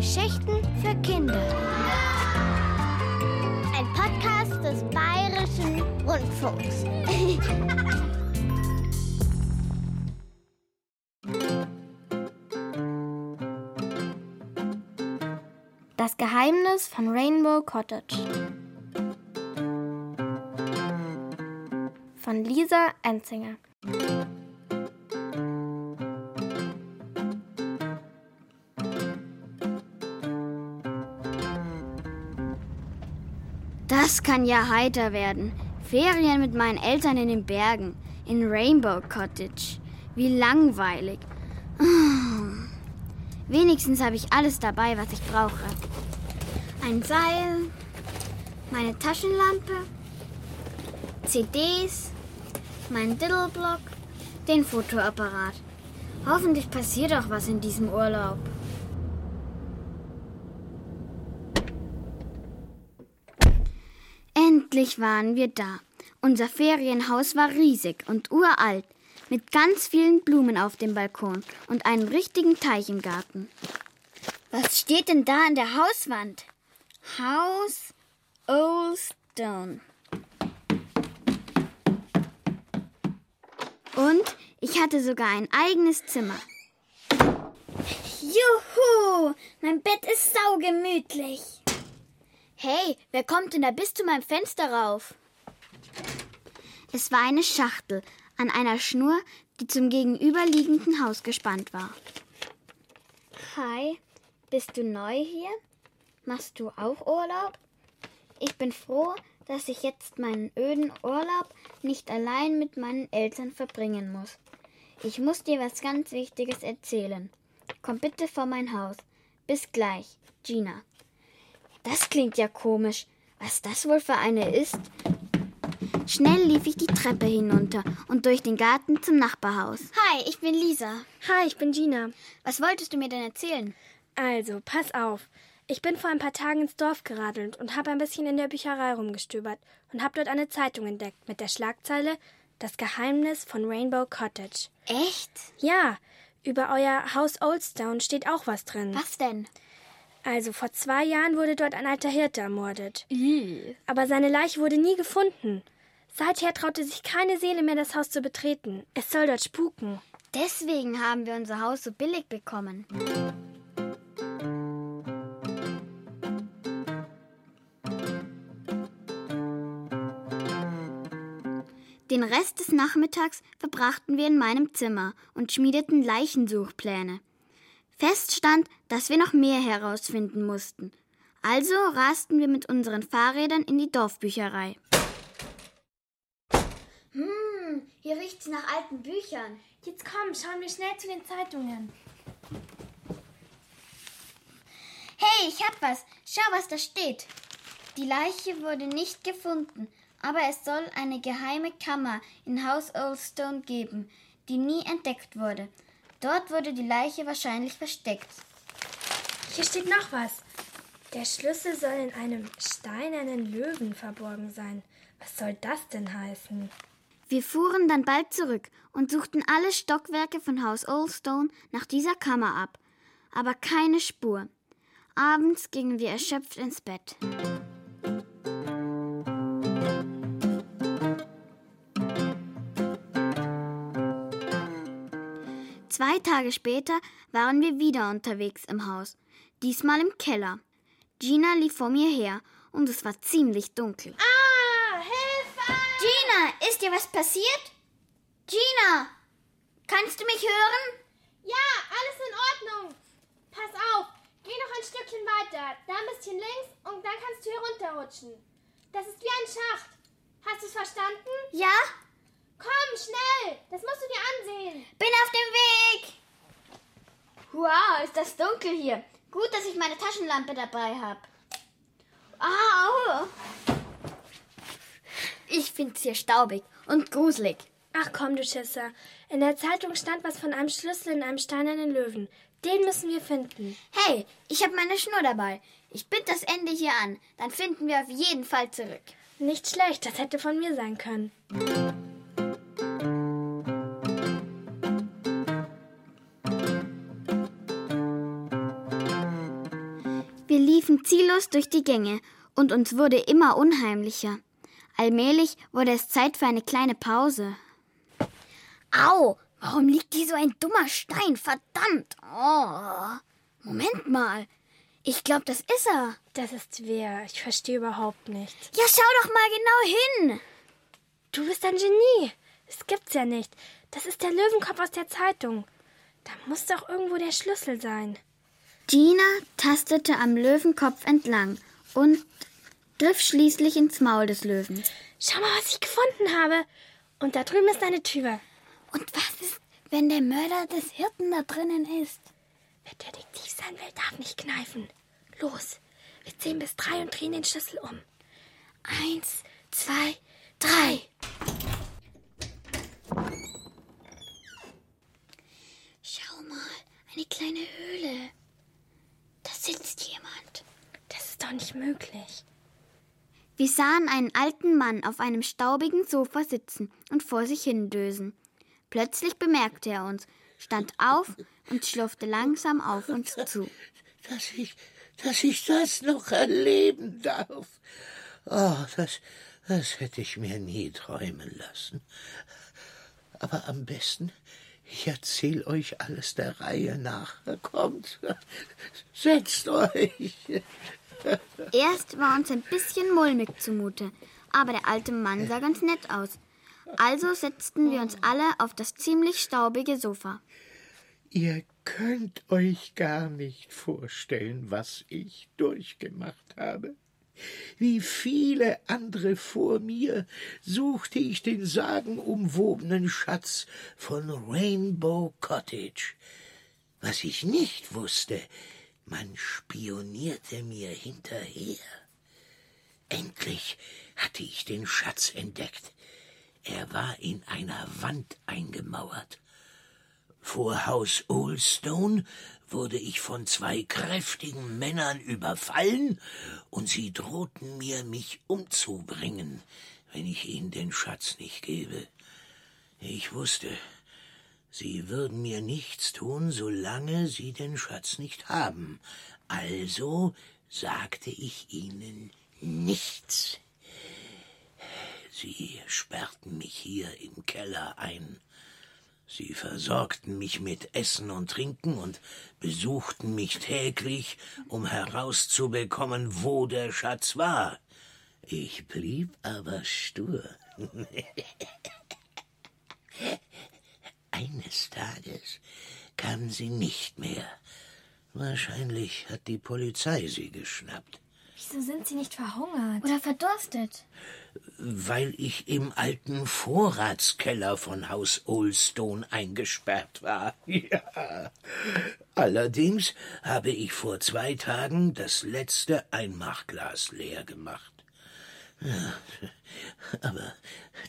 Geschichten für Kinder. Ein Podcast des Bayerischen Rundfunks. Das Geheimnis von Rainbow Cottage. Von Lisa Enzinger. Kann ja heiter werden. Ferien mit meinen Eltern in den Bergen, in Rainbow Cottage. Wie langweilig. Wenigstens habe ich alles dabei, was ich brauche. Ein Seil, meine Taschenlampe, CDs, mein Diddleblock, den Fotoapparat. Hoffentlich passiert auch was in diesem Urlaub. Endlich waren wir da. Unser Ferienhaus war riesig und uralt, mit ganz vielen Blumen auf dem Balkon und einem richtigen Teich im Garten. Was steht denn da an der Hauswand? House Old Stone. Und ich hatte sogar ein eigenes Zimmer. Juhu, mein Bett ist saugemütlich. Hey, wer kommt denn da bis zu meinem Fenster rauf? Es war eine Schachtel an einer Schnur, die zum gegenüberliegenden Haus gespannt war. Hi, bist du neu hier? Machst du auch Urlaub? Ich bin froh, dass ich jetzt meinen öden Urlaub nicht allein mit meinen Eltern verbringen muss. Ich muss dir was ganz Wichtiges erzählen. Komm bitte vor mein Haus. Bis gleich, Gina. Das klingt ja komisch. Was das wohl für eine ist? Schnell lief ich die Treppe hinunter und durch den Garten zum Nachbarhaus. Hi, ich bin Lisa. Hi, ich bin Gina. Was wolltest du mir denn erzählen? Also, pass auf. Ich bin vor ein paar Tagen ins Dorf geradelt und habe ein bisschen in der Bücherei rumgestöbert und habe dort eine Zeitung entdeckt mit der Schlagzeile Das Geheimnis von Rainbow Cottage. Echt? Ja, über euer Haus Oldstone steht auch was drin. Was denn? Also vor zwei Jahren wurde dort ein alter Hirte ermordet. Ih. Aber seine Leiche wurde nie gefunden. Seither traute sich keine Seele mehr, das Haus zu betreten. Es soll dort spuken. Deswegen haben wir unser Haus so billig bekommen. Den Rest des Nachmittags verbrachten wir in meinem Zimmer und schmiedeten Leichensuchpläne. Fest stand, dass wir noch mehr herausfinden mussten. Also rasten wir mit unseren Fahrrädern in die Dorfbücherei. Hm, hier riecht's nach alten Büchern. Jetzt komm, schauen wir schnell zu den Zeitungen. Hey, ich hab was. Schau, was da steht. Die Leiche wurde nicht gefunden, aber es soll eine geheime Kammer in Haus Oldstone geben, die nie entdeckt wurde. Dort wurde die Leiche wahrscheinlich versteckt. Hier steht noch was. Der Schlüssel soll in einem steinernen Löwen verborgen sein. Was soll das denn heißen? Wir fuhren dann bald zurück und suchten alle Stockwerke von Haus Oldstone nach dieser Kammer ab, aber keine Spur. Abends gingen wir erschöpft ins Bett. Zwei Tage später waren wir wieder unterwegs im Haus, diesmal im Keller. Gina lief vor mir her und es war ziemlich dunkel. Ah, Hilfe! Gina, ist dir was passiert? Gina, kannst du mich hören? Ja, alles in Ordnung. Pass auf, geh noch ein Stückchen weiter, da ein bisschen links und dann kannst du hier runterrutschen. Das ist wie ein Schacht. Hast du es verstanden? Ja, Komm, schnell! Das musst du dir ansehen. bin auf dem Weg. Wow, ist das dunkel hier. Gut, dass ich meine Taschenlampe dabei habe. Au! Ich find's hier staubig und gruselig. Ach komm, du Schisser. In der Zeitung stand was von einem Schlüssel in einem steinernen Löwen. Den müssen wir finden. Hey, ich habe meine Schnur dabei. Ich bind das Ende hier an. Dann finden wir auf jeden Fall zurück. Nicht schlecht, das hätte von mir sein können. Ziellos durch die Gänge und uns wurde immer unheimlicher. Allmählich wurde es Zeit für eine kleine Pause. Au! Warum liegt hier so ein dummer Stein? Verdammt! Oh! Moment mal. Ich glaube, das ist er. Das ist wer? Ich verstehe überhaupt nichts. Ja, schau doch mal genau hin. Du bist ein Genie. Das gibt's ja nicht. Das ist der Löwenkopf aus der Zeitung. Da muss doch irgendwo der Schlüssel sein. Gina tastete am Löwenkopf entlang und griff schließlich ins Maul des Löwen. Schau mal, was ich gefunden habe. Und da drüben ist eine Tür. Und was ist, wenn der Mörder des Hirten da drinnen ist? Wer Detektiv sein will, darf nicht kneifen. Los, wir zählen bis drei und drehen den Schlüssel um. Eins, zwei, drei. Schau mal, eine kleine Höhle. Da sitzt jemand. Das ist doch nicht möglich. Wir sahen einen alten Mann auf einem staubigen Sofa sitzen und vor sich hindösen. Plötzlich bemerkte er uns, stand auf und schlurfte langsam auf uns zu. Dass ich, dass ich das noch erleben darf. Oh, das, das hätte ich mir nie träumen lassen. Aber am besten, ich erzähl euch alles der Reihe nach. Kommt, setzt euch. Erst war uns ein bisschen mulmig zumute, aber der alte Mann sah ganz nett aus. Also setzten wir uns alle auf das ziemlich staubige Sofa. Ihr könnt euch gar nicht vorstellen, was ich durchgemacht habe. Wie viele andere vor mir suchte ich den sagenumwobenen Schatz von Rainbow Cottage. Was ich nicht wusste, man spionierte mir hinterher. Endlich hatte ich den Schatz entdeckt. Er war in einer Wand eingemauert. Vor Haus Oldstone wurde ich von zwei kräftigen Männern überfallen, und sie drohten mir, mich umzubringen, wenn ich ihnen den Schatz nicht gebe. Ich wusste, sie würden mir nichts tun, solange sie den Schatz nicht haben. Also sagte ich ihnen nichts. Sie sperrten mich hier im Keller ein. Sie versorgten mich mit Essen und Trinken und besuchten mich täglich, um herauszubekommen, wo der Schatz war. Ich blieb aber stur. kam sie nicht mehr. Wahrscheinlich hat die Polizei sie geschnappt. Wieso sind Sie nicht verhungert? Oder verdurstet? Weil ich im alten Vorratskeller von Haus Oldstone eingesperrt war. Ja. Allerdings habe ich vor zwei Tagen das letzte Einmachglas leer gemacht. Ja, aber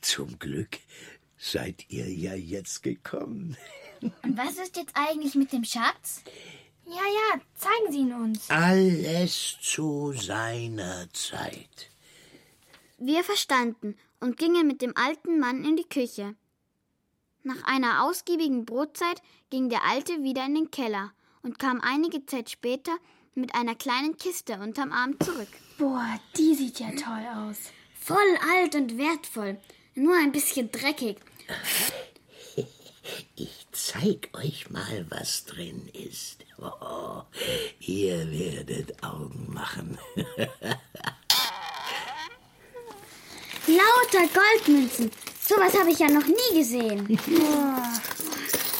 zum Glück seid ihr ja jetzt gekommen. Und was ist jetzt eigentlich mit dem Schatz? Ja, ja, zeigen Sie ihn uns. Alles zu seiner Zeit. Wir verstanden und gingen mit dem alten Mann in die Küche. Nach einer ausgiebigen Brotzeit ging der Alte wieder in den Keller und kam einige Zeit später mit einer kleinen Kiste unterm Arm zurück. Boah, die sieht ja toll aus. Voll alt und wertvoll, nur ein bisschen dreckig. Zeig euch mal, was drin ist. Oh, ihr werdet Augen machen. Lauter Goldmünzen. Sowas habe ich ja noch nie gesehen. Oh.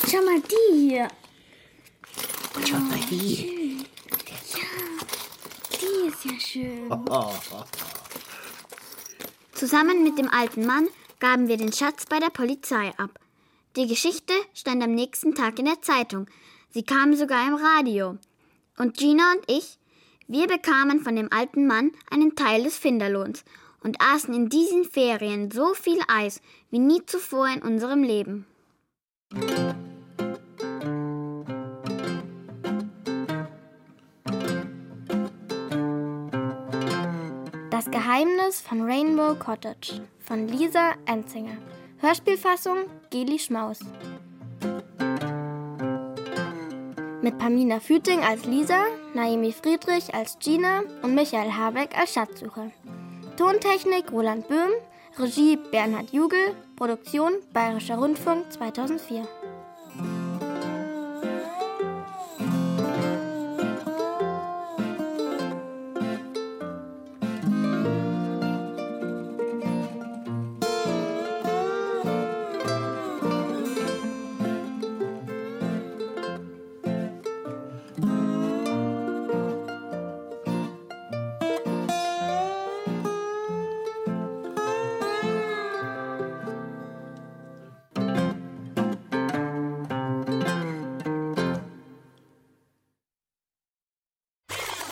Schau mal die hier. Schau mal die. Die ist ja schön. Zusammen mit dem alten Mann gaben wir den Schatz bei der Polizei ab. Die Geschichte stand am nächsten Tag in der Zeitung. Sie kam sogar im Radio. Und Gina und ich, wir bekamen von dem alten Mann einen Teil des Finderlohns und aßen in diesen Ferien so viel Eis wie nie zuvor in unserem Leben. Das Geheimnis von Rainbow Cottage von Lisa Enzinger. Hörspielfassung Geli Schmaus. Mit Pamina Füting als Lisa, Naomi Friedrich als Gina und Michael Habeck als Schatzsucher. Tontechnik Roland Böhm, Regie Bernhard Jugel, Produktion Bayerischer Rundfunk 2004.